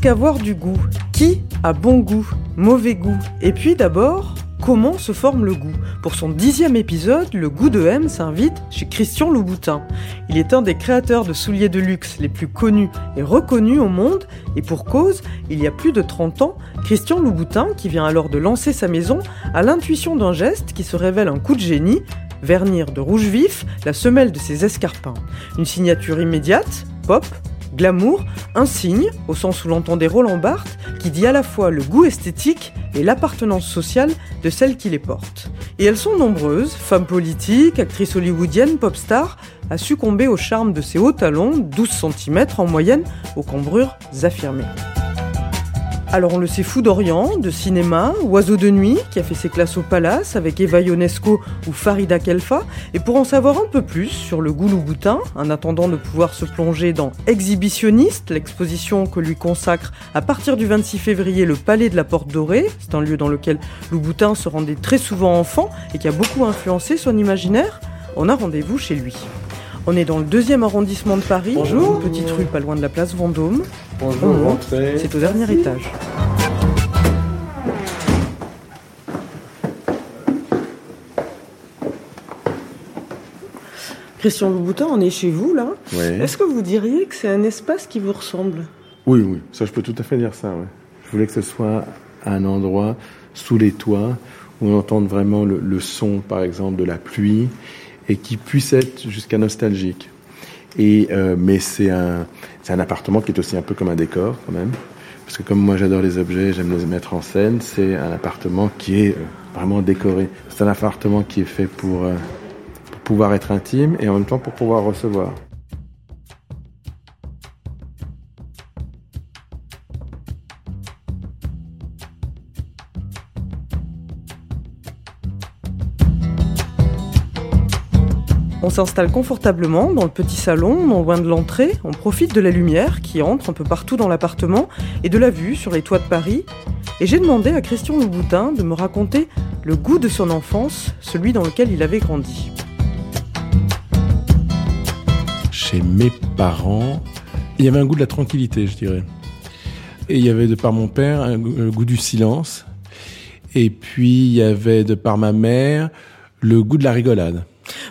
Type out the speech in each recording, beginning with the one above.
Qu'avoir du goût. Qui a bon goût, mauvais goût? Et puis d'abord, comment se forme le goût? Pour son dixième épisode, le goût de M s'invite chez Christian Louboutin. Il est un des créateurs de souliers de luxe les plus connus et reconnus au monde, et pour cause, il y a plus de 30 ans, Christian Louboutin, qui vient alors de lancer sa maison, a l'intuition d'un geste qui se révèle un coup de génie, vernir de rouge vif la semelle de ses escarpins. Une signature immédiate, pop, glamour, un signe, au sens où l'entendait Roland Barthes, qui dit à la fois le goût esthétique et l'appartenance sociale de celles qui les portent. Et elles sont nombreuses, femmes politiques, actrices hollywoodiennes, pop stars, à succomber au charme de ces hauts talons, 12 cm en moyenne, aux cambrures affirmées. Alors on le sait fou d'Orient, de cinéma, Oiseau de nuit, qui a fait ses classes au Palace avec Eva Ionesco ou Farida Kelfa. Et pour en savoir un peu plus sur le goût Louboutin, en attendant de pouvoir se plonger dans Exhibitionniste, l'exposition que lui consacre à partir du 26 février le Palais de la Porte Dorée, c'est un lieu dans lequel Louboutin se rendait très souvent enfant et qui a beaucoup influencé son imaginaire, on a rendez-vous chez lui. On est dans le deuxième arrondissement de Paris, Bonjour. une petite rue pas loin de la place Vendôme. Bonjour, On monte, rentrez. c'est au dernier étage. Christian Louboutin, on est chez vous là. Oui. Est-ce que vous diriez que c'est un espace qui vous ressemble? Oui, oui, ça je peux tout à fait dire ça. ouais. Je voulais que ce soit un endroit sous les toits où on entende vraiment le, le son, par exemple, de la pluie et qui puisse être jusqu'à nostalgique. Et euh, mais c'est un c'est un appartement qui est aussi un peu comme un décor quand même, parce que comme moi j'adore les objets, j'aime les mettre en scène. C'est un appartement qui est euh, vraiment décoré. C'est un appartement qui est fait pour euh, pour pouvoir être intime et en même temps pour pouvoir recevoir. On s'installe confortablement dans le petit salon, non loin de l'entrée. On profite de la lumière qui entre un peu partout dans l'appartement et de la vue sur les toits de Paris. Et j'ai demandé à Christian Louboutin de me raconter le goût de son enfance, celui dans lequel il avait grandi. chez mes parents, il y avait un goût de la tranquillité, je dirais. Et il y avait de par mon père un goût, le goût du silence. Et puis il y avait de par ma mère le goût de la rigolade.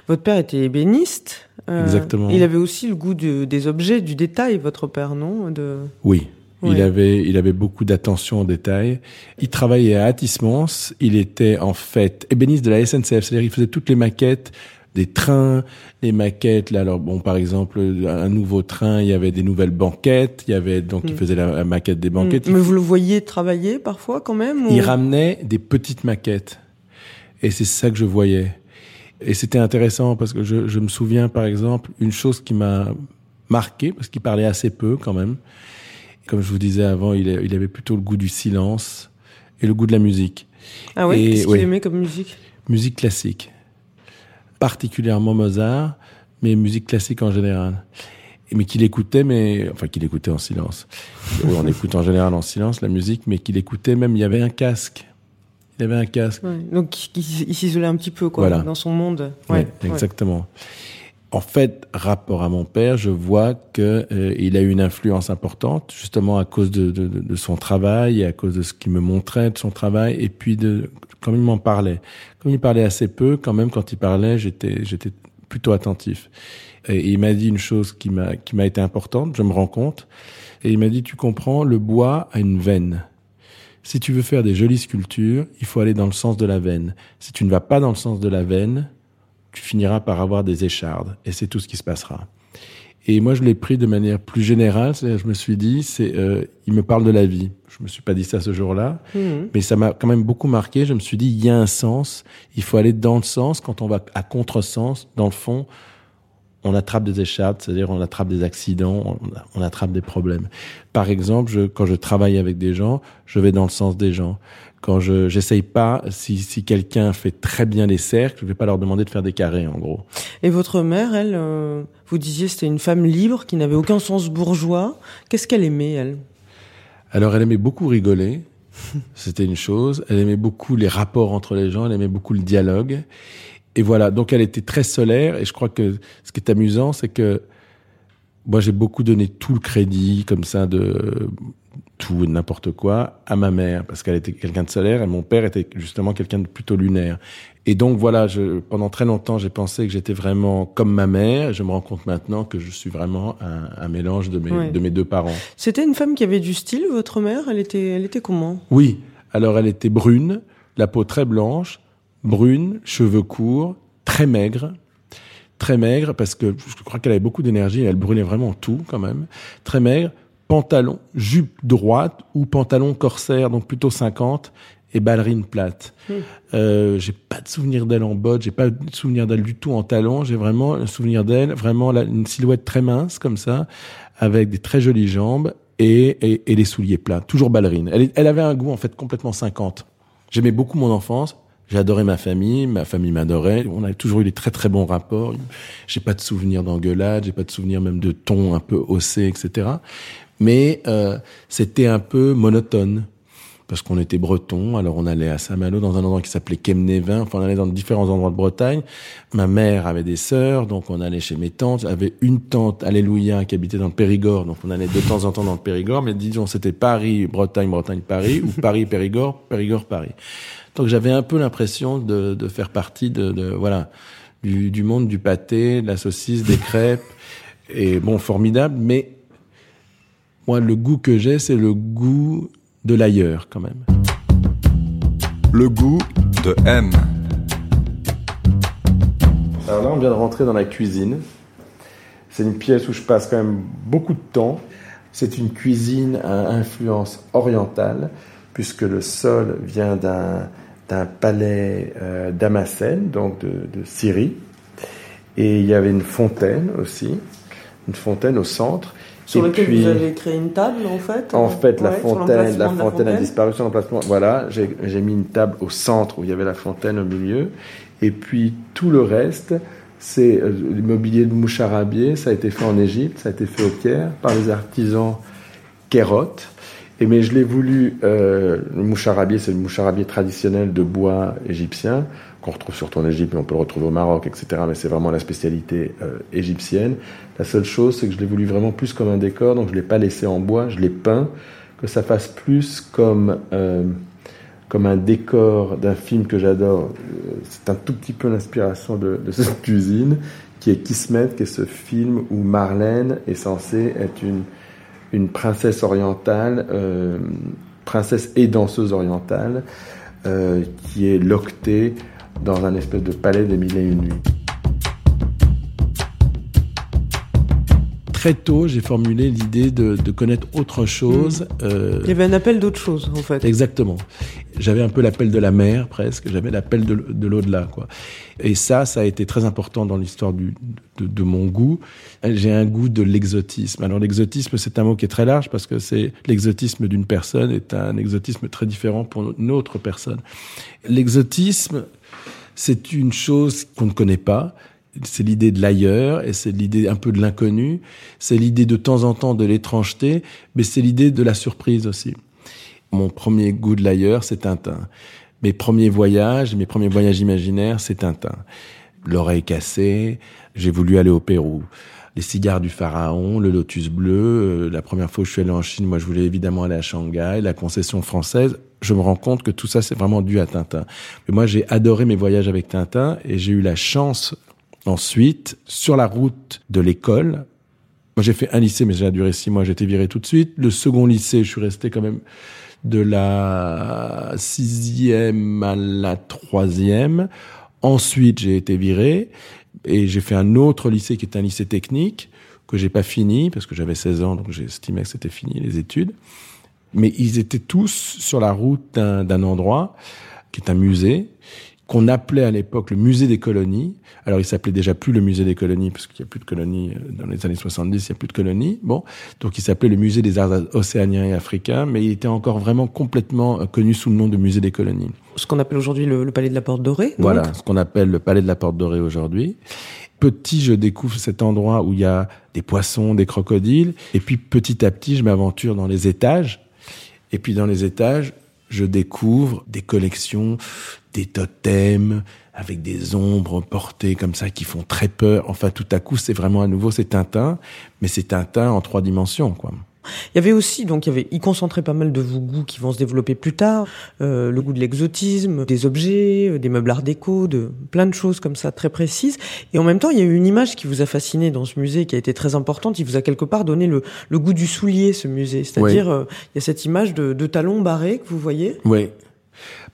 Votre père était ébéniste. euh, Exactement. Il avait aussi le goût de- des objets, du détail, votre père, non de... Oui. Il avait, il avait beaucoup d'attention aux détails. Il travaillait à Attismans. Il était en fait ébéniste de la SNCF. C'est-à-dire, il faisait toutes les maquettes des trains, les maquettes. Là, alors bon, par exemple, un nouveau train, il y avait des nouvelles banquettes. Il y avait donc, il Mm. faisait la, la maquette des banquettes. Mais vous le voyez travailler parfois quand même ou- Il ramenait des petites maquettes. Et c'est ça que je voyais. Et c'était intéressant parce que je, je me souviens, par exemple, une chose qui m'a marqué, parce qu'il parlait assez peu quand même. Comme je vous disais avant, il, a- il avait plutôt le goût du silence et le goût de la musique. Ah ouais? Et- Qu'est-ce qu'il aimait comme musique? Musique classique. Particulièrement Mozart, mais musique classique en général. Mais qu'il écoutait, mais enfin qu'il écoutait en silence. Oui, on écoute en général en silence la musique, mais qu'il écoutait même. Il y avait un casque. Il y avait un casque. Ouais, Donc il, il s'isolait un petit peu quoi, Voilà. dans son monde. Ouais, exactement. En fait, rapport à mon père, je vois que euh, il a eu une influence importante, justement à cause de, de, de- de son travail et à cause de ce qu'il me montrait de son travail, et puis de comme il m'en parlait. Comme il parlait assez peu, quand même, quand il parlait, j'étais j'étais plutôt attentif. Et il m'a dit une chose qui m'a qui m'a été importante, je me rends compte. Et il m'a dit, tu comprends, le bois a une veine. Si tu veux faire des jolies sculptures, il faut aller dans le sens de la veine. Si tu ne vas pas dans le sens de la veine, tu finiras par avoir des échardes. Et c'est tout ce qui se passera. Et moi, je l'ai pris de manière plus générale. C'est-à-dire, je me suis dit, c'est, euh, il me parle de la vie. Je me suis pas dit ça ce jour-là, Mhm. mais ça m'a quand même beaucoup marqué. Je me suis dit, il y a un sens. Il faut aller dans le sens. Quand on va à contresens, dans le fond, on attrape des échappes, c'est-à-dire on attrape des accidents, on, attrape des problèmes. Par exemple, je, quand je travaille avec des gens, je vais dans le sens des gens. Quand je j'essaye pas, si, si quelqu'un fait très bien les cercles, je vais pas leur demander de faire des carrés, en gros. Et votre mère, elle, euh, vous disiez c'était une femme libre qui n'avait aucun sens bourgeois. Qu'est-ce qu'elle aimait, elle? Alors, elle aimait beaucoup rigoler. C'était une chose. Elle aimait beaucoup les rapports entre les gens. Elle aimait beaucoup le dialogue. Et voilà, donc elle était très solaire. Et je crois que ce qui est amusant, c'est que moi j'ai beaucoup donné tout le crédit comme ça de tout et n'importe quoi à ma mère parce qu'elle était quelqu'un de solaire et mon père était justement quelqu'un de plutôt lunaire. Et donc voilà, je, pendant très longtemps j'ai pensé que j'étais vraiment comme ma mère. Je me rends compte maintenant que je suis vraiment un, mélange de mes, de mes deux parents. C'était une femme qui avait du style, votre mère? Elle était, elle était comment? Oui, alors elle était brune, la peau très blanche, brune, cheveux courts, très maigre, très maigre parce que je crois qu'elle avait beaucoup d'énergie, elle brûlait vraiment tout quand même, très maigre, pantalon, jupe droite ou pantalon corsaire, donc plutôt 50 et ballerine plate. Hmm. Euh, j'ai pas de souvenir d'elle en botte, j'ai pas de souvenir d'elle du tout en talon, j'ai vraiment un souvenir d'elle, vraiment une silhouette très mince comme ça, avec des très jolies jambes et, et, et les souliers plats, toujours ballerine. Elle, elle avait un goût en fait complètement 50. J'aimais beaucoup mon enfance, J'adorais ma famille, ma famille m'adorait. On a toujours eu des très très bons rapports. J'ai pas de souvenirs d'engueulade, j'ai pas de souvenirs même de ton un peu haussé, etc. Mais euh, c'était un peu monotone parce qu'on était breton. Alors on allait à Saint-Malo dans un endroit qui s'appelait Kemnevin. Enfin, on allait dans différents endroits de Bretagne. Ma mère avait des sœurs, donc on allait chez mes tantes. J'avais une tante, Alléluia, qui habitait dans le Périgord, donc on allait de temps en temps dans le Périgord. Mais disons, c'était Paris, Bretagne, Bretagne, Paris, ou Paris, Périgord, Périgord, Paris. Donc j'avais un peu l'impression de, de, faire partie de, de voilà du, du, monde du pâté, de la saucisse, des crêpes. Et bon, formidable, mais moi, le goût que j'ai, c'est le goût de l'ailleurs quand même. Le goût de M. Alors là, on vient de rentrer dans la cuisine. C'est une pièce où je passe quand même beaucoup de temps. C'est une cuisine à influence orientale, puisque le sol vient d'un d'un palais euh, donc de, Syrie. Et il y avait une fontaine aussi, une fontaine au centre. Sur laquelle vous avez créé une table, en fait En fait, la, fontaine, la, fontaine, a disparu sur l'emplacement. Voilà, j'ai mis une table au centre où il y avait la fontaine au milieu. Et puis, tout le reste, c'est euh, le mobilier de moucharabier. Ça a été fait en Égypte, ça a été fait au Caire par les artisans kérotes. Et mais je l'ai voulu, euh, le moucharabier, c'est le moucharabier traditionnel de bois égyptien, qu'on retrouve surtout en Égypte, mais on peut le retrouver au Maroc, etc. Mais c'est vraiment la spécialité euh, égyptienne. La seule chose, c'est que je l'ai voulu vraiment plus comme un décor, donc je l'ai pas laissé en bois, je l'ai peint, que ça fasse plus comme, euh, comme un décor d'un film que j'adore. Euh, c'est un tout petit peu l'inspiration de, de cette cuisine, qui est Kismet, qui est ce film où Marlène est censée être une une princesse orientale, euh, princesse et danseuse orientale, euh, qui est loctée dans un espèce de palais des mille et une nuits. très tôt, j'ai formulé l'idée de, de, connaître autre chose. Mmh. Euh... Il y avait un appel d'autre chose, en fait. Exactement. J'avais un peu l'appel de la mer, presque. J'avais l'appel de, de l'au-delà, quoi. Et ça, ça a été très important dans l'histoire de, de, mon goût. J'ai un goût de l'exotisme. Alors, l'exotisme, c'est un mot qui est très large parce que c'est l'exotisme d'une personne est un exotisme très différent pour une autre personne. L'exotisme, c'est une chose qu'on ne connaît pas c'est l'idée de l'ailleurs et c'est l'idée un peu de l'inconnu, c'est l'idée de temps en temps de l'étrangeté, mais c'est l'idée de la surprise aussi. Mon premier goût de l'ailleurs, c'est Tintin. Mes premiers voyages, mes premiers voyages imaginaires, c'est Tintin. L'oreille cassée, j'ai voulu aller au Pérou. Les cigares du pharaon, le lotus bleu. Euh, la première fois que je suis allé en Chine, moi, je voulais évidemment aller à Shanghai, la concession française. Je me rends compte que tout ça, c'est vraiment dû à Tintin. Mais moi, j'ai adoré mes voyages avec Tintin et j'ai eu la chance Ensuite, sur la route de l'école, moi j'ai fait un lycée, mais ça a duré six mois, j'ai été viré tout de suite. Le second lycée, je suis resté quand même de la sixième à la troisième. Ensuite, j'ai été viré et j'ai fait un autre lycée qui est un lycée technique que j'ai pas fini parce que j'avais 16 ans, donc estimé que c'était fini les études. Mais ils étaient tous sur la route d'un endroit qui est un musée qu'on appelait à l'époque le musée des colonies. Alors, il s'appelait déjà plus le musée des colonies, parce qu'il n'y a plus de colonies euh, dans les années 70, il n'y a plus de colonies. Bon, donc il s'appelait le musée des arts océaniens et africains, mais il était encore vraiment complètement euh, connu sous le nom de musée des colonies. Ce qu'on appelle aujourd'hui le, le, palais de la Porte Dorée. Voilà, ce qu'on appelle le palais de la Porte Dorée aujourd'hui. Petit, je découvre cet endroit où il y a des poissons, des crocodiles, et puis petit à petit, je m'aventure dans les étages. Et puis dans les étages, je découvre des collections, des totems avec des ombres portées comme ça qui font très peur. Enfin, tout à coup, c'est vraiment à nouveau, c'est Tintin, mais c'est Tintin en trois dimensions, quoi. Il y avait aussi, donc, il y avait, il concentrait pas mal de vos goûts qui vont se développer plus tard, euh, le goût de l'exotisme, des objets, euh, des meubles art déco, de plein de choses comme ça très précises. Et en même temps, il y a eu une image qui vous a fasciné dans ce musée, qui a été très importante. Il vous a quelque part donné le, le goût du soulier, ce musée. C'est-à-dire, euh, il y a cette image de, de talons barrés que vous voyez. Oui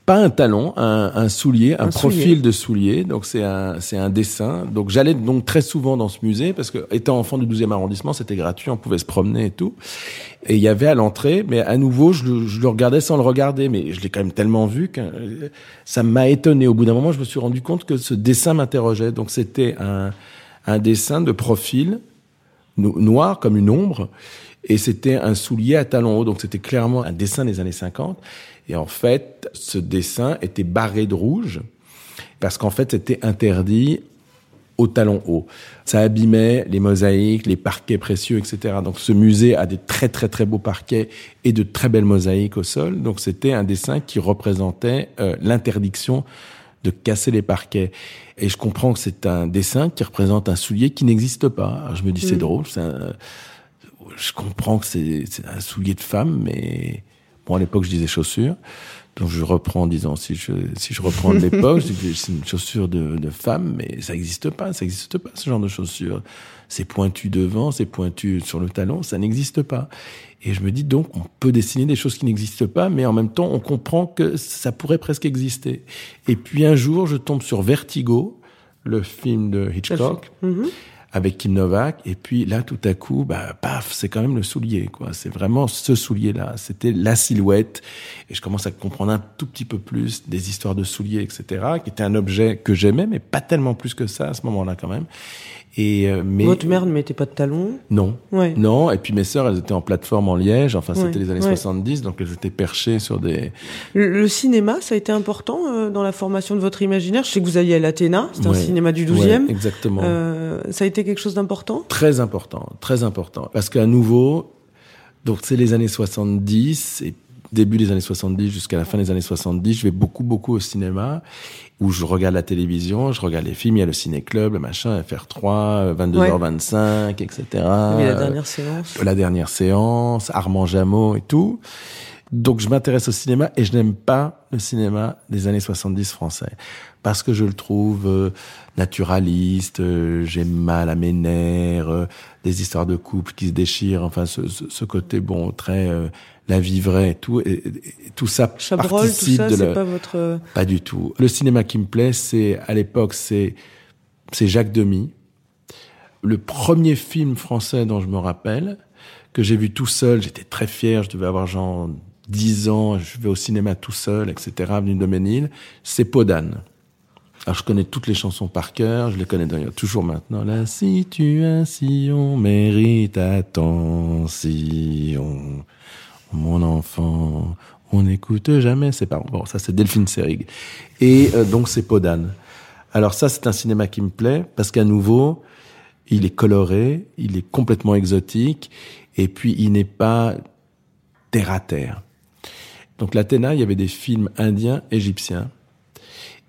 pas un talon, un, un soulier, un, profil de soulier. Donc c'est un c'est un dessin. Donc j'allais donc très souvent dans ce musée parce que étant enfant du 12e arrondissement, c'était gratuit, on pouvait se promener et tout. Et il y avait à l'entrée, mais à nouveau, je le, je le regardais sans le regarder, mais je l'ai quand même tellement vu que ça m'a étonné. Au bout d'un moment, je me suis rendu compte que ce dessin m'interrogeait. Donc c'était un un dessin de profil noir comme une ombre et c'était un soulier à talons hauts. Donc c'était clairement un dessin des années 50. Et en fait, ce dessin était barré de rouge parce qu'en fait, c'était interdit au talon haut. Ça abîmait les mosaïques, les parquets précieux, etc. Donc ce musée a des très très très beaux parquets et de très belles mosaïques au sol. Donc c'était un dessin qui représentait euh, l'interdiction de casser les parquets. Et je comprends que c'est un dessin qui représente un soulier qui n'existe pas. Alors je me dis c'est drôle, je comprends que c'est un soulier de femme, mais Bon, à l'époque, je disais chaussures. Donc, je reprends en disant, si je, si je reprends de l'époque, c'est une chaussure de, de femme, mais ça n'existe pas, ça n'existe pas, ce genre de chaussure. C'est pointu devant, c'est pointu sur le talon, ça n'existe pas. Et je me dis donc, on peut dessiner des choses qui n'existent pas, mais en même temps, on comprend que ça pourrait presque exister. Et puis un jour, je tombe sur Vertigo, le film de Hitchcock avec Kim Novak. Et puis là, tout à coup, bah, paf, c'est quand même le soulier, quoi. C'est vraiment ce soulier-là. C'était la silhouette. Et je commence à comprendre un tout petit peu plus des histoires de souliers, etc., qui était un objet que j'aimais, mais pas tellement plus que ça à ce moment-là, quand même. Et euh, mais votre mère ne mettait pas de talons? Non. Ouais. Non. Et puis mes sœurs, elles étaient en plateforme en Liège. Enfin, c'était les années 70, donc elles étaient perchées sur des. Le, cinéma, ça a été important euh, dans la formation de votre imaginaire? Je sais que vous alliez à l'Athéna, c'est un cinéma du 12e. exactement. Euh, ça a été quelque chose d'important? Très important, très important. Parce qu'à nouveau, donc c'est les années 70 et début des années 70 jusqu'à la fin des années 70, je vais beaucoup, beaucoup au cinéma, où je regarde la télévision, je regarde les films, il y a le ciné-club, le machin, FR3, 22h25, etc. la dernière séance. La dernière séance, Armand Jameau et tout. Donc je m'intéresse au cinéma et je n'aime pas le cinéma des années 70 français parce que je le trouve euh, naturaliste, euh, j'ai mal à mes nerfs, euh, des histoires de couple qui se déchirent, enfin ce, ce, côté bon très la vie vraie et tout et, tout ça Chabrol, participe tout ça, de pas votre pas du tout. Le cinéma qui me plaît, c'est à l'époque c'est c'est Jacques Demy. Le premier film français dont je me rappelle que j'ai vu tout seul, j'étais très fier, je devais avoir genre 10 ans, je vais au cinéma tout seul, etc., avenue de Ménil, c'est Podane. Alors je connais toutes les chansons par cœur, je les connais d'ailleurs toujours maintenant. La situation mérite attention. Mon enfant, on n'écoute jamais ses parents. Bon, ça c'est Delphine Seyrig. Et euh, donc c'est Podane. Alors ça c'est un cinéma qui me plaît parce qu'à nouveau, il est coloré, il est complètement exotique et puis il n'est pas terre à terre. Donc l'Athéna, il y avait des films indiens, égyptiens.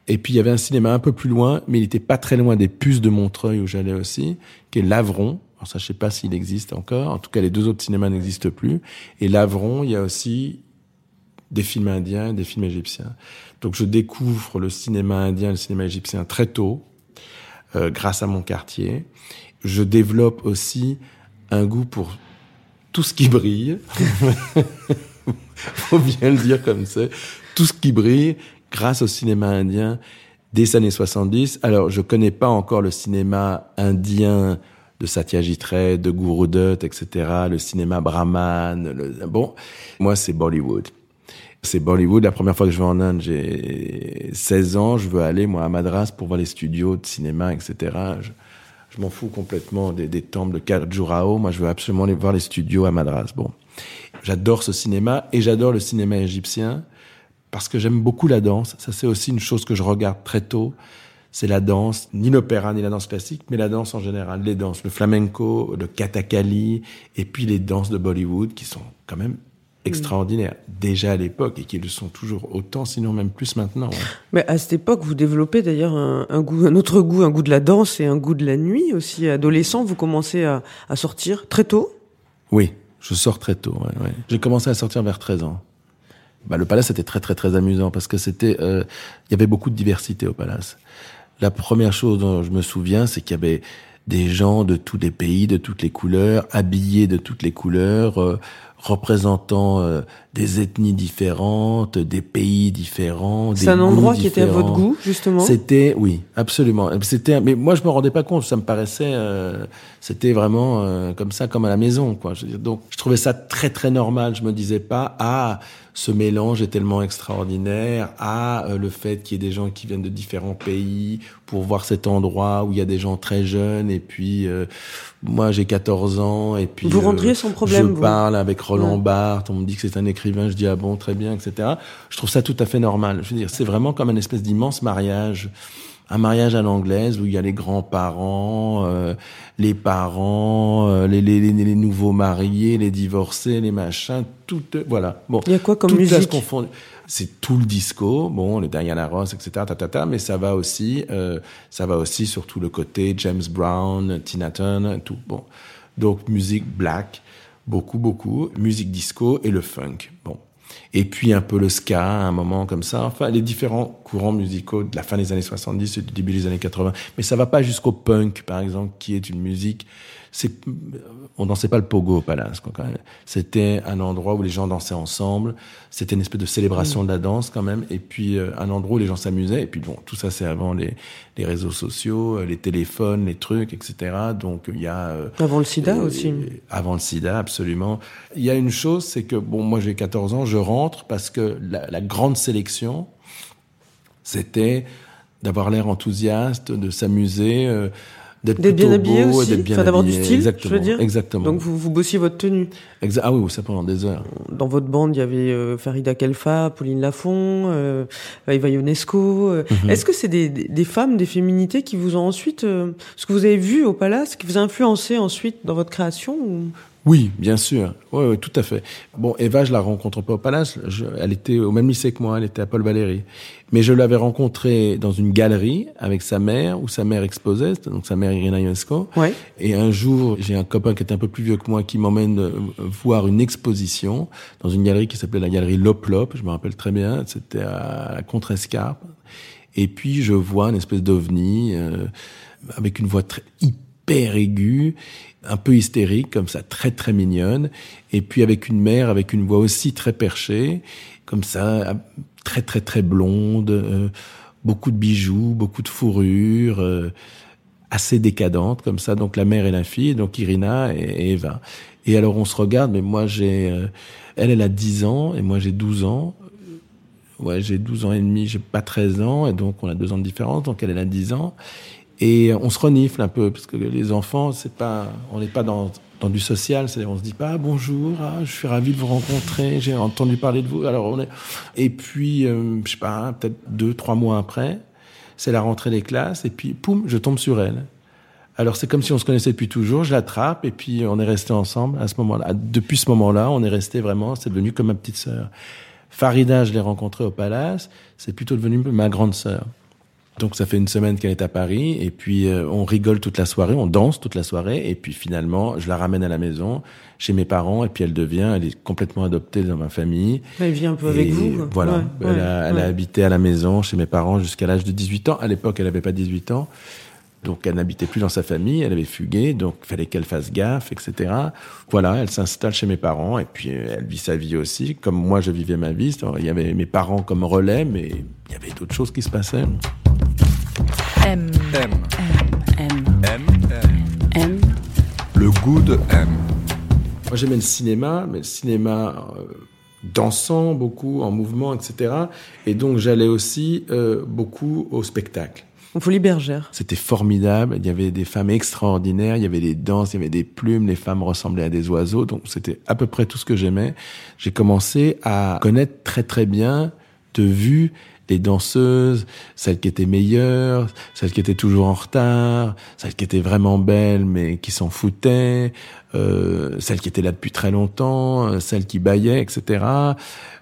Et puis il y avait un cinéma un peu plus loin, mais il n'était pas très loin des puces de Montreuil où j'allais aussi, qui est Lavron. Alors ça, je sais pas s'il existe encore. En tout cas, les deux autres cinémas n'existent plus. Et Lavron, il y a aussi des films indiens, des films égyptiens. Donc je découvre le cinéma indien, le cinéma égyptien très tôt, euh, grâce à mon quartier. Je développe aussi un goût pour tout ce qui brille. faut bien le dire comme ça. Tout ce qui brille grâce au cinéma indien des années 70. Alors, je connais pas encore le cinéma indien de Satyajit Ray, de Guru Dutt, etc., le cinéma brahman. bon, moi, c'est Bollywood. C'est Bollywood. La première fois que je vais en Inde, j'ai 16 ans. Je veux aller, moi, à Madras pour voir les studios de cinéma, etc. je m'en fous complètement des, des temples de Khajuraho. Moi, je veux absolument aller voir les studios à Madras. Bon. J'adore ce cinéma et j'adore le cinéma égyptien parce que j'aime beaucoup la danse. Ça, c'est aussi une chose que je regarde très tôt. C'est la danse, ni l'opéra ni la danse classique, mais la danse en général. Les danses, le flamenco, le kathakali, et puis les danses de Bollywood qui sont quand même extraordinaires, déjà à l'époque, et qui le sont toujours autant, sinon même plus maintenant. Mais à cette époque, vous développez d'ailleurs un, un goût, un autre goût, un goût de la danse et un goût de la nuit aussi. Adolescent, vous commencez à, à sortir très tôt? Oui, je sors très tôt. ouais, ouais. J'ai commencé à sortir vers 13 ans. Bah, le palace était très très très amusant parce que c'était, euh, il y avait beaucoup de diversité au palace. La première chose dont je me souviens, c'est qu'il y avait des gens de tous les pays, de toutes les couleurs, habillés de toutes les couleurs, euh, représentant euh, des ethnies différentes, des pays différents. C'est un endroit qui était à votre goût, justement. C'était, oui, absolument. C'était, mais moi je me rendais pas compte. Ça me paraissait, euh, c'était vraiment euh, comme ça, comme à la maison, quoi. Donc, je trouvais ça très très normal. Je me disais pas, ah, ce mélange est tellement extraordinaire. Ah, euh, le fait qu'il y ait des gens qui viennent de différents pays pour voir cet endroit où il y a des gens très jeunes et puis euh, moi j'ai 14 ans et puis Vous euh, problème, Je vous parle avec Roland Ouais. Barthes. On me dit que c'est un écrivain. Je dis ah bon, très bien, etc. Je trouve ça tout à fait normal. Je veux dire, c'est vraiment comme un espèce d'immense mariage un mariage à l'anglaise où il y a les grands-parents, euh, les parents, euh, les, les, les, les nouveaux mariés, les divorcés, les machins, tout, euh, voilà. Bon, Il y a quoi comme tout ça se musique? confond. C'est tout le disco, bon, les Diana Ross, etc., ta, ta, ta, mais ça va aussi, euh, ça va aussi sur tout le côté James Brown, Tina Turner, tout. Bon, donc musique black, beaucoup, beaucoup, musique disco et le funk. Bon, et puis un peu le ska à un moment comme ça. Enfin, les différents courants musicaux de la fin des années 70 et du début des années 80. Mais ça va pas jusqu'au punk, par exemple, qui est une musique. On dansait pas le pogo au palace, quoi, quand même. C'était un endroit où les gens dansaient ensemble. C'était une espèce de célébration de la danse, quand même. Et puis, euh, un endroit où les gens s'amusaient. Et puis, bon, tout ça, c'est avant les, les réseaux sociaux, euh, les téléphones, les trucs, etc. Donc, il y a, euh, Avant le sida euh, aussi. Avant le sida, absolument. Il y a une chose, c'est que, bon, moi j'ai 14 ans, je rentre parce que la, la grande sélection, c'était d'avoir l'air enthousiaste, de s'amuser, d'être bien habillé beau, aussi, d'avoir du style, exactement, je veux dire. Exactement. Donc vous, vous bossiez votre tenue. Exa- ah oui, ça pendant des heures. Dans votre bande, il y avait euh, Farida Kelfa, Pauline Lafont, euh, Eva Ionesco. euh. Mhm. Est-ce que c'est des, femmes, des féminités qui vous ont ensuite, euh, ce que vous avez vu au Palace, qui vous a influencé ensuite dans votre création ou... Oui, bien sûr. Oui, oui, tout à fait. Bon, Eva, je la rencontre pas au Palace. Je- elle était au même lycée que moi. Elle était à Paul Valéry. Mais je l'avais rencontrée dans une galerie avec sa mère, où sa mère exposait, donc sa mère Irina Ionesco. Ouais. Et un jour, j'ai un copain qui était un peu plus vieux que moi qui m'emmène euh, voir une exposition dans une galerie qui s'appelait la galerie Loplop. Je me rappelle très bien. C'était à la Contrescarpe. Et puis, je vois une espèce d'ovni euh, avec une voix très hyper aiguë, un peu hystérique, comme ça, très très mignonne. Et puis avec une mère avec une voix aussi très perchée, comme ça, très très très blonde, euh, beaucoup de bijoux, beaucoup de fourrures, euh, assez décadente comme ça. Donc la mère et la fille, donc Irina et, et Eva. Et alors on se regarde, mais moi j'ai, euh, elle elle a 10 ans et moi j'ai 12 ans. Ouais, j'ai 12 ans et demi, j'ai pas 13 ans, et donc on a deux ans de différence, donc elle, elle a 10 ans. Et on se renifle un peu, parce que les enfants, c'est pas, on n'est pas dans, dans du social, c'est-à-dire on se dit pas ah, bonjour, ah, je suis ravi de vous rencontrer, j'ai entendu parler de vous. Alors on est, et puis, euh, je sais pas, hein, peut-être deux, trois mois après, c'est la rentrée des classes, et puis, poum, je tombe sur elle. Alors c'est comme si on se connaissait depuis toujours, je l'attrape, et puis on est restés ensemble à ce moment-là. Depuis ce moment-là, on est resté vraiment, c'est devenu comme ma petite sœur. Farida, je l'ai rencontrée au Palace, c'est plutôt devenu ma grande sœur. Donc ça fait une semaine qu'elle est à Paris et puis euh, on rigole toute la soirée, on danse toute la soirée et puis finalement je la ramène à la maison chez mes parents et puis elle devient, elle est complètement adoptée dans ma famille. Elle vit un peu avec vous. Voilà, Ouais, elle, ouais, a, elle ouais. a habité à la maison chez mes parents jusqu'à l'âge de 18 ans. À l'époque, elle n'avait pas 18 ans. Donc, elle n'habitait plus dans sa famille, elle avait fugué, donc il fallait qu'elle fasse gaffe, etc. Voilà, elle s'installe chez mes parents, et puis euh, elle vit sa vie aussi, comme moi je vivais ma vie. Il y avait mes parents comme relais, mais il y avait d'autres choses qui se passaient. M, M. M, M. M. M, Le goût de M. Moi, j'aimais le cinéma, mais le cinéma, euh, dansant beaucoup, en mouvement, etc. Et donc j'allais aussi euh, beaucoup au spectacle. En folie bergère. C'était formidable. Il y avait des femmes extraordinaires. Il y avait des danses, il y avait des plumes. Les femmes ressemblaient à des oiseaux. Donc c'était à peu près tout ce que j'aimais. J'ai commencé à connaître très très bien de vue les danseuses, celles qui étaient meilleures, celles qui étaient toujours en retard, celles qui étaient vraiment belles mais qui s'en foutaient, euh, celles qui étaient là depuis très longtemps, euh, celles qui baillaient, etc.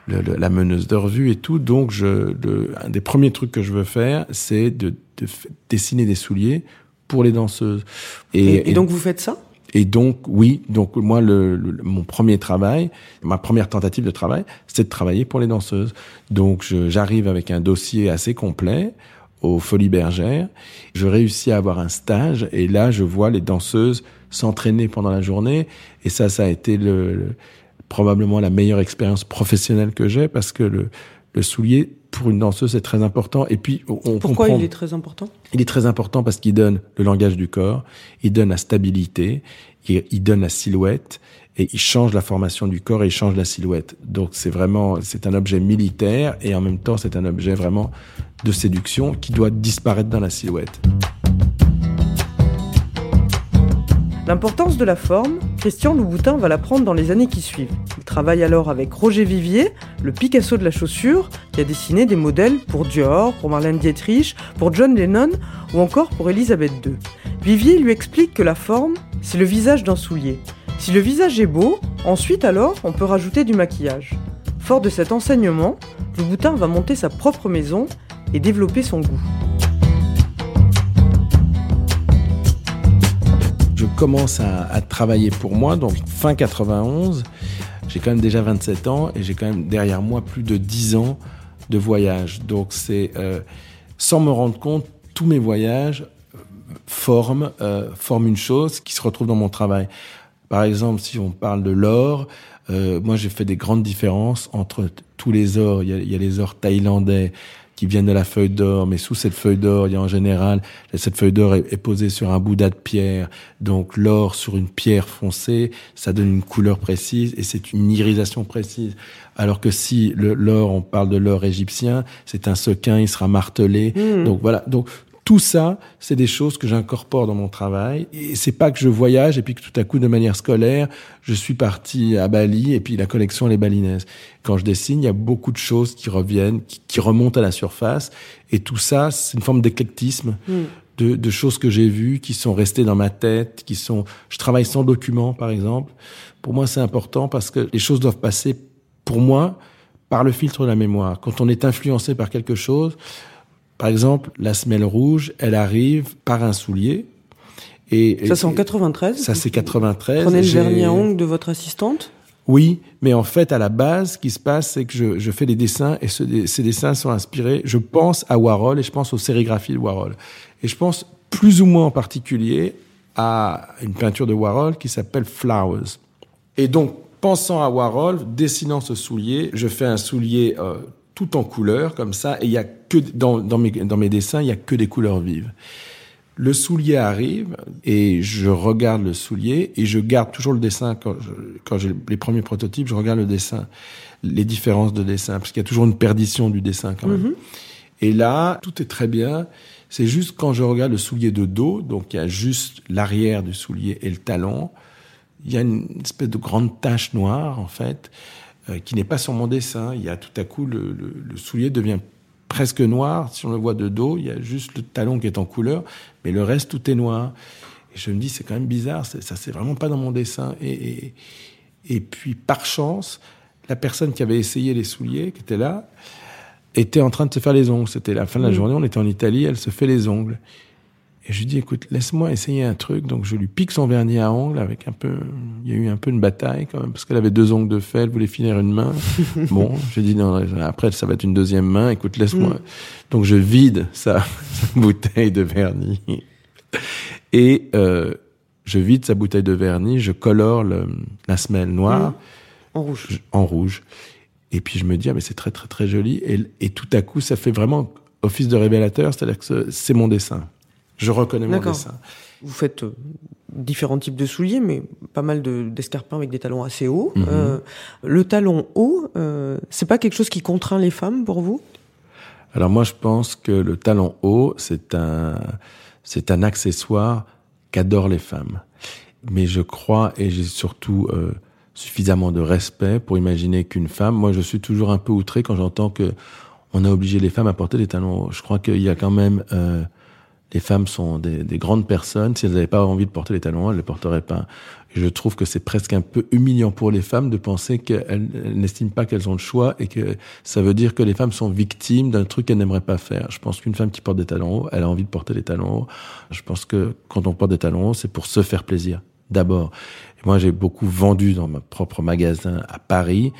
Le, le, la meneuse de revue et tout. Donc, je, le, un des premiers trucs que je veux faire, c'est de, de dessiner des souliers pour les danseuses. Et, et, et donc, vous faites ça? Et donc, oui, donc moi, le, le, mon premier travail, ma première tentative de travail, c'est de travailler pour les danseuses. Donc, j'arrive avec un dossier assez complet aux Folies Bergères. Je réussis à avoir un stage et là, je vois les danseuses s'entraîner pendant la journée. Et ça, ça a été le, le probablement la meilleure expérience professionnelle que j'ai parce que le, le soulier pour une danseuse c'est très important. Et puis on pourquoi comprend, il est très important? Il est très important parce qu'il donne le langage du corps il donne la stabilité il, il, donne la silhouette et il change la formation du corps et il change la silhouette. Donc c'est vraiment c'est un objet militaire et en même temps c'est un objet vraiment de séduction qui doit disparaître dans la silhouette. L'importance de la forme, Christian Louboutin va l'apprendre dans les années qui suivent. Il travaille alors avec Roger Vivier, le Picasso de la chaussure, qui a dessiné des modèles pour Dior, pour Marlène Dietrich, pour John Lennon ou encore pour Elisabeth II. Vivier lui explique que la forme, c'est le visage d'un soulier. Si le visage est beau, ensuite alors on peut rajouter du maquillage. Fort de cet enseignement, Louboutin va monter sa propre maison et développer son goût. Commence à, à, travailler pour moi, donc fin 91, j'ai quand même déjà 27 ans et j'ai quand même derrière moi plus de 10 ans de voyage. Donc c'est, euh, sans me rendre compte, tous mes voyages forment, euh, forment une chose qui se retrouve dans mon travail. Par exemple, si on parle de l'or, euh, moi j'ai fait des grandes différences entre tous les ors. Il y a, il y a les ors thaïlandais, qui viennent de la feuille d'or, mais sous cette feuille d'or, il y a en général, cette feuille d'or est, est, posée sur un bouddha de pierre, donc l'or sur une pierre foncée, ça donne une couleur précise et c'est une irisation précise. Alors que si l'or, on parle de l'or égyptien, c'est un sequin, il sera martelé. Mmh. Donc voilà, donc tout ça, c'est des choses que j'incorpore dans mon travail. Et c'est pas que je voyage et puis que tout à coup, de manière scolaire, je suis parti à Bali et puis la collection les balinaises. Quand je dessine, il y a beaucoup de choses qui reviennent, qui, qui remontent à la surface. Et tout ça, c'est une forme d'éclectisme. Mm. De, de, choses que j'ai vues, qui sont restées dans ma tête, qui sont. Je travaille sans document, par exemple. Pour moi, c'est important parce que les choses doivent passer, pour moi, par le filtre de la mémoire. Quand on est influencé par quelque chose, par exemple, la semelle rouge, elle arrive par un soulier. Et, ça, c'est en 93 Ça, c'est 93. Prenez le vernis à ongles de votre assistante Oui, mais en fait, à la base, ce qui se passe, c'est que je, je, fais des dessins et ce, ces dessins sont inspirés, je pense à Warhol et je pense aux sérigraphies de Warhol. Et je pense plus ou moins en particulier à une peinture de Warhol qui s'appelle Flowers. Et donc, pensant à Warhol, dessinant ce soulier, je fais un soulier euh, tout en couleurs comme ça, et il y a que dans, dans, mes, dans mes dessins, il y a que des couleurs vives. Le soulier arrive et je regarde le soulier et je garde toujours le dessin quand je, quand j'ai les premiers prototypes, je regarde le dessin, les différences de dessin parce qu'il y a toujours une perdition du dessin quand même. Mm -hmm. Et là, tout est très bien. C'est juste quand je regarde le soulier de dos, donc il y a juste l'arrière du soulier et le talon, il y a une espèce de grande tache noire en fait qui n'est pas sur mon dessin. Il y a tout à coup le, le, le, soulier devient presque noir. Si on le voit de dos, il y a juste le talon qui est en couleur, mais le reste tout est noir. Et je me dis c'est quand même bizarre, ça c'est vraiment pas dans mon dessin. Et, et, et puis par chance, la personne qui avait essayé les souliers, qui était là, était en train de se faire les ongles. C'était la fin de la mmh. journée, on était en Italie, elle se fait les ongles. Et je lui dis, écoute, laisse-moi essayer un truc. Donc je lui pique son vernis à ongles avec un peu, il y a eu un peu une bataille quand même parce qu'elle avait deux ongles de fait, elle voulait finir une main. bon, je dis non, après ça va être une deuxième main. Écoute, laisse-moi. Mm. Donc je vide sa, sa, bouteille de vernis et euh, je vide sa bouteille de vernis, je colore le, la semelle noire mm. en rouge. En rouge. Et puis je me dis ah mais c'est très très très joli et, et tout à coup ça fait vraiment office de révélateur, c'est-à-dire que c'est mon dessin. Je reconnais mon dessin. Vous faites euh, différents types de souliers, mais pas mal de- d'escarpins avec des talons assez hauts. Mhm. Euh, le talon haut, euh, c'est pas quelque chose qui contraint les femmes pour vous? Alors moi, je pense que le talon haut, c'est un, c'est un accessoire qu'adorent les femmes. Mais je crois, et j'ai surtout euh, suffisamment de respect pour imaginer qu'une femme, moi je suis toujours un peu outré quand j'entends que on a obligé les femmes à porter des talons hauts. Je crois qu'il y a quand même, les femmes sont des, des grandes personnes. Si elles n'avaient pas envie de porter les talons hauts, elles ne les porteraient pas. Je trouve que c'est presque un peu humiliant pour les femmes de penser qu'elles elles n'estiment pas qu'elles ont le choix et que ça veut dire que les femmes sont victimes d'un truc qu'elles n'aimeraient pas faire. Je pense qu'une femme qui porte des talons hauts, elle a envie de porter des talons hauts. Je pense que quand on porte des talons hauts, c'est pour se faire plaisir, d'abord. Moi, j'ai beaucoup vendu dans mon propre magasin à Paris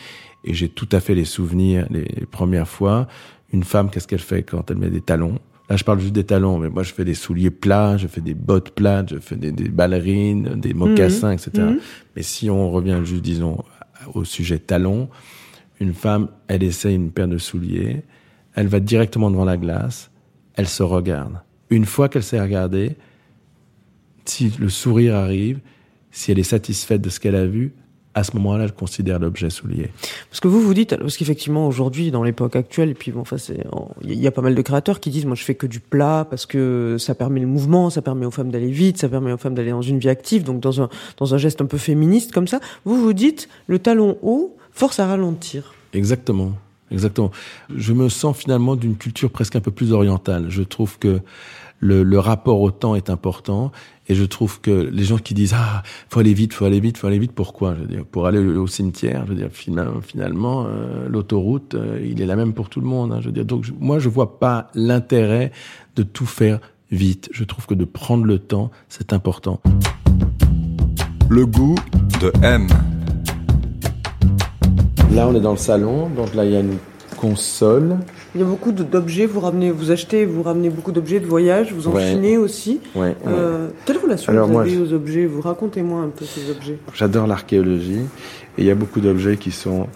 et j'ai tout à fait les souvenirs les premières fois. Une femme, qu'est-ce qu'elle fait quand elle met des talons? Là, je parle juste des talons, mais moi, je fais des souliers plats, je fais des bottes plates, je fais des, des ballerines, des mocassins, etc. Mhm. Mais si on revient juste, disons, au sujet talons, une femme, elle essaie une paire de souliers, elle va directement devant la glace, elle se regarde. Une fois qu'elle s'est regardée, si le sourire arrive, si elle est satisfaite de ce qu'elle a vu, à ce moment-là, elle considère l'objet soulier. Parce que vous vous dites, parce qu'effectivement aujourd'hui, dans l'époque actuelle, et puis bon, enfin, il y a pas mal de créateurs qui disent, moi, je fais que du plat parce que ça permet le mouvement, ça permet aux femmes d'aller vite, ça permet aux femmes d'aller dans une vie active, donc dans un dans un geste un peu féministe comme ça. Vous vous dites, le talon haut force à ralentir. Exactement. Exactement. Je me sens finalement d'une culture presque un peu plus orientale. Je trouve que le, le rapport au temps est important et je trouve que les gens qui disent ah faut aller vite, faut aller vite, faut aller vite, pourquoi? Je veux dire pour aller au cimetière, je veux dire finalement, finalement euh, l'autoroute euh, il est la même pour tout le monde. hein. je veux dire donc je- moi je vois pas l'intérêt de tout faire vite. Je trouve que de prendre le temps c'est important. Le goût de M. Là on est dans le salon donc là il y a une console. Il y a beaucoup d'objets, vous ramenez, vous achetez, vous ramenez beaucoup d'objets de voyage, vous en Ouais. aussi. Ouais, ouais. Euh, quelle relation Alors, vous moi, avez je- aux objets? Vous racontez-moi un peu ces objets. J'adore l'archéologie et il y a beaucoup d'objets qui sont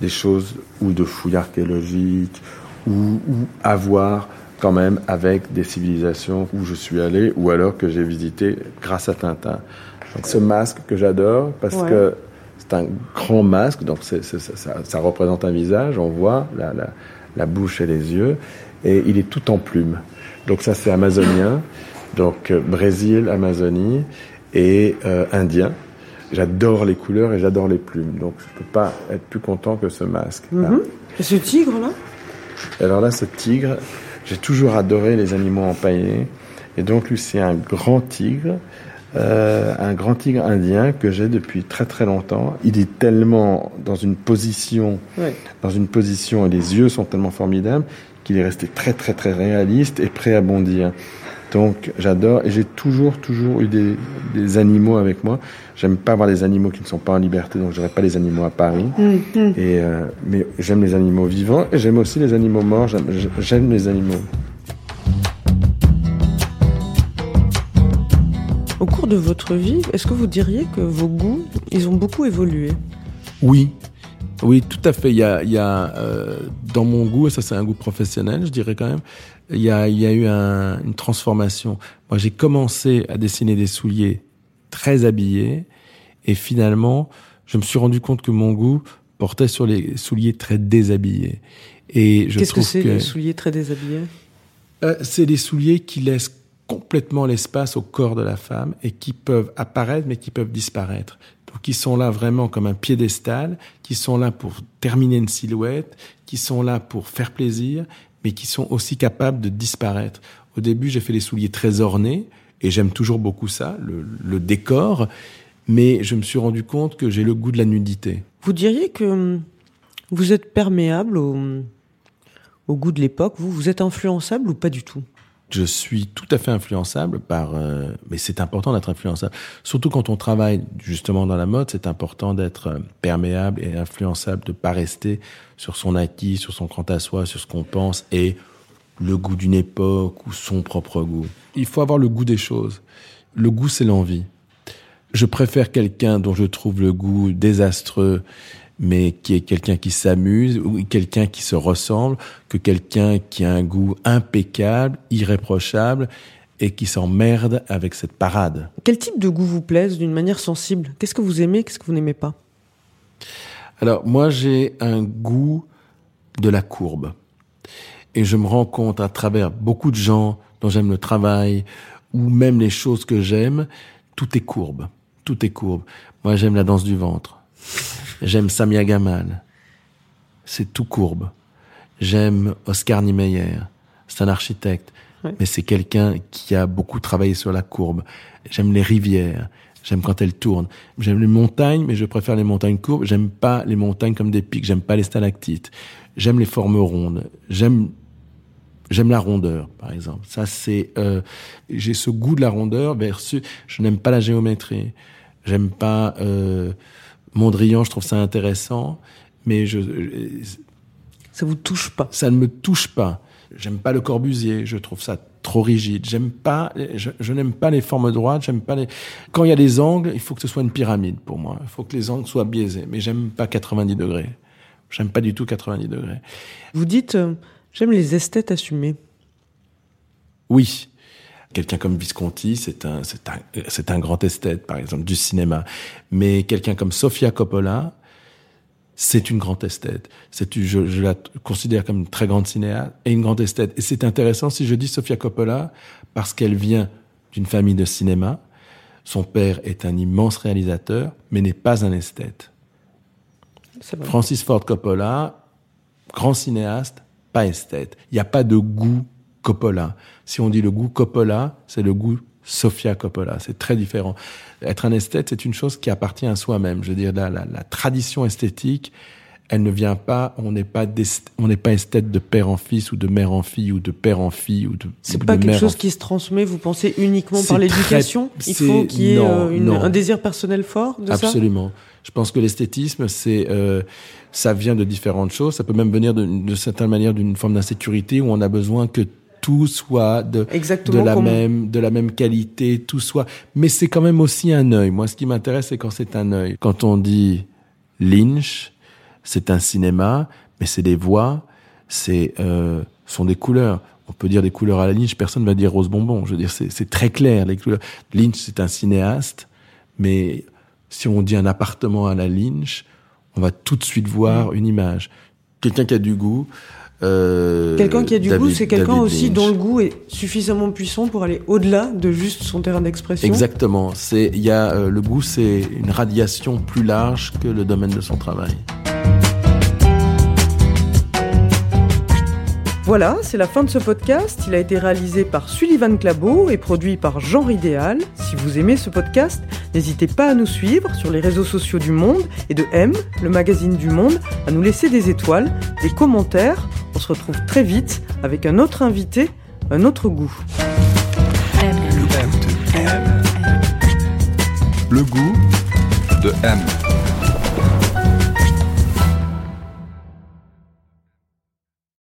des choses ou de fouilles archéologiques ou, ou à voir quand même avec des civilisations où je suis allé ou alors que j'ai visité grâce à Tintin. Donc ce masque que j'adore parce Ouais. que c'est un grand masque, donc ça, ça- ça représente un visage, on voit la, la- la bouche et les yeux, et il est tout en plumes. Donc ça c'est amazonien, donc euh, Brésil, Amazonie et euh, indien. J'adore les couleurs et j'adore les plumes, donc je peux pas être plus content que ce masque. Mhm. Et ce tigre-là? Alors là, ce tigre, j'ai toujours adoré les animaux empaillés. Et donc, lui, c'est un grand tigre, euh, un grand tigre indien que j'ai depuis très très longtemps. Il est tellement dans une position, dans une position, et les yeux sont tellement formidables qu'il est resté très très très réaliste et prêt à bondir. Donc, j'adore et j'ai toujours toujours eu des, des animaux avec moi. J'aime pas avoir des animaux qui ne sont pas en liberté, donc j'aurais pas les animaux à Paris. Et euh, mais j'aime les animaux vivants et j'aime aussi les animaux morts. J'aime les animaux. De votre vie, est-ce que vous diriez que vos goûts, ils ont beaucoup évolué? Oui, oui, tout à fait. Il y a, il y a euh, dans mon goût, et ça c'est un goût professionnel, je dirais quand même, il y a, il y a eu un- une transformation. Moi, j'ai commencé à dessiner des souliers très habillés, et finalement, je me suis rendu compte que mon goût portait sur les souliers très déshabillés. Et je Qu'est-ce que les souliers très déshabillés? Euh, c'est des souliers qui laissent complètement l'espace au corps de la femme et qui peuvent apparaître mais qui peuvent disparaître. Donc qui sont là vraiment comme un piédestal, qui sont là pour terminer une silhouette, qui sont là pour faire plaisir, mais qui sont aussi capables de disparaître. Au début, j'ai fait les souliers très ornés et j'aime toujours beaucoup ça, le, décor, mais je me suis rendu compte que j'ai le goût de la nudité. Vous diriez que hum, vous êtes perméable au, au goût de l'époque Vous, vous êtes influençable ou pas du tout? Je suis tout à fait influençable par, euh, mais c'est important d'être influençable. Surtout quand on travaille justement dans la mode, c'est important d'être euh, perméable et influençable, de pas rester sur son acquis, sur son quant à soi, sur ce qu'on pense et le goût d'une époque ou son propre goût. Il faut avoir le goût des choses. Le goût, c'est l'envie. Je préfère quelqu'un dont je trouve le goût désastreux, mais qui est quelqu'un qui s'amuse ou quelqu'un qui se ressemble, que quelqu'un qui a un goût impeccable, irréprochable et qui s'emmerde avec cette parade. Quel type de goût vous plaise d'une manière sensible? Qu'est-ce que vous aimez Qu'est-ce que vous n'aimez pas? Alors moi j'ai un goût de la courbe. Et je me rends compte à travers beaucoup de gens dont j'aime le travail, ou même les choses que j'aime, tout est courbe. Tout est courbe. Moi j'aime la danse du ventre. J'aime Samia Gamal. C'est tout courbe. J'aime Oscar Niemeyer. C'est un architecte. Mais c'est quelqu'un qui a beaucoup travaillé sur la courbe. J'aime les rivières. J'aime quand elles tournent. J'aime les montagnes, mais je préfère les montagnes courbes. J'aime pas les montagnes comme des pics. J'aime pas les stalactites. J'aime les formes rondes. J'aime J'aime la rondeur, par exemple. Ça, c'est euh, j'ai ce goût de la rondeur versus. Je n'aime pas la géométrie. J'aime pas euh, Mondrian. Je trouve ça intéressant, mais je, Ça vous touche pas? ça ne me touche pas. J'aime pas le Corbusier. Je trouve ça trop rigide. J'aime pas. Je, je n'aime pas les formes droites. J'aime pas les. Quand il y a des angles, il faut que ce soit une pyramide pour moi. Il faut que les angles soient biaisés. Mais j'aime pas 90 degrés. J'aime pas du tout 90 degrés. Vous dites euh, j'aime les esthètes assumés. Oui. Quelqu'un comme Visconti, c'est un, c'est un, c'est un grand esthète, par exemple, du cinéma. Mais quelqu'un comme Sofia Coppola, c'est une grande esthète. C'est, je, je la considère comme une très grande cinéaste et une grande esthète. Et c'est intéressant si je dis Sofia Coppola parce qu'elle vient d'une famille de cinéma. Son père est un immense réalisateur, mais n'est pas un esthète. Francis Ford Coppola, grand cinéaste, pas esthète. Il n'y a pas de goût Coppola. Si on dit le goût Coppola, c'est le goût Sofia Coppola. C'est très différent. Être un esthète, c'est une chose qui appartient à soi-même. Je veux dire, la, la, la tradition esthétique, elle ne vient pas, on n'est pas, on n'est pas esthète de père en fils ou de mère en fille ou de père en fille ou de C'est pas de quelque mère chose en- qui se transmet, vous pensez uniquement par l'éducation? Il faut qu'il y ait non, euh, une- non. un désir personnel fort de ça? Absolument. Je pense que l'esthétisme, c'est, euh, ça vient de différentes choses. Ça peut même venir de, de certaine manière d'une forme d'insécurité où on a besoin que tout soit de, de la comme- même, de la même qualité, tout soit. Mais c'est quand même aussi un œil. Moi, ce qui m'intéresse, c'est quand c'est un œil. Quand on dit Lynch, c'est un cinéma, mais c'est des voix, c'est, euh, sont des couleurs. On peut dire des couleurs à la Lynch, personne ne va dire rose bonbon. Je veux dire, c'est, c'est très clair, les couleurs. Lynch, c'est un cinéaste, mais si on dit un appartement à la Lynch, on va tout de suite voir une image. Quelqu'un qui a du goût. Euh, Quelqu'un qui a du goût, c'est quelqu'un aussi dont le goût est suffisamment puissant pour aller au-delà de juste son terrain d'expression. Exactement. C'est, il y a euh, le goût, c'est une radiation plus large que le domaine de son travail. Voilà, c'est la fin de ce podcast. Il a été réalisé par Sullivan Clabot et produit par Genre Idéal. Si vous aimez ce podcast, n'hésitez pas à nous suivre sur les réseaux sociaux du Monde et de M, le magazine du Monde, à nous laisser des étoiles, des commentaires. On se retrouve très vite avec un autre invité, un autre goût. Le goût de M.